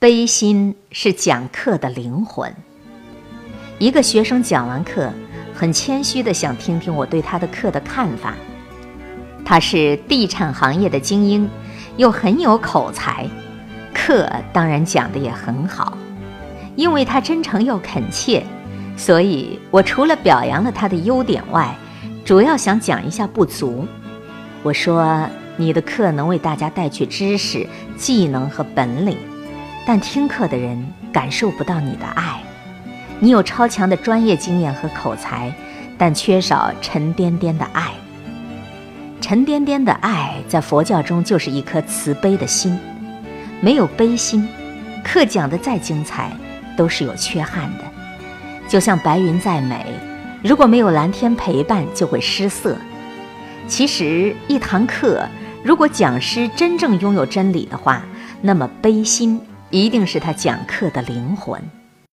悲心是讲课的灵魂。一个学生讲完课，很谦虚地想听听我对他的课的看法。他是地产行业的精英，又很有口才，课当然讲得也很好。因为他真诚又恳切，所以我除了表扬了他的优点外，主要想讲一下不足。我说：“你的课能为大家带去知识、技能和本领。”但听课的人感受不到你的爱，你有超强的专业经验和口才，但缺少沉甸甸的爱。沉甸甸的爱在佛教中就是一颗慈悲的心，没有悲心，课讲得再精彩都是有缺憾的。就像白云再美，如果没有蓝天陪伴，就会失色。其实一堂课，如果讲师真正拥有真理的话，那么悲心。一定是他讲课的灵魂。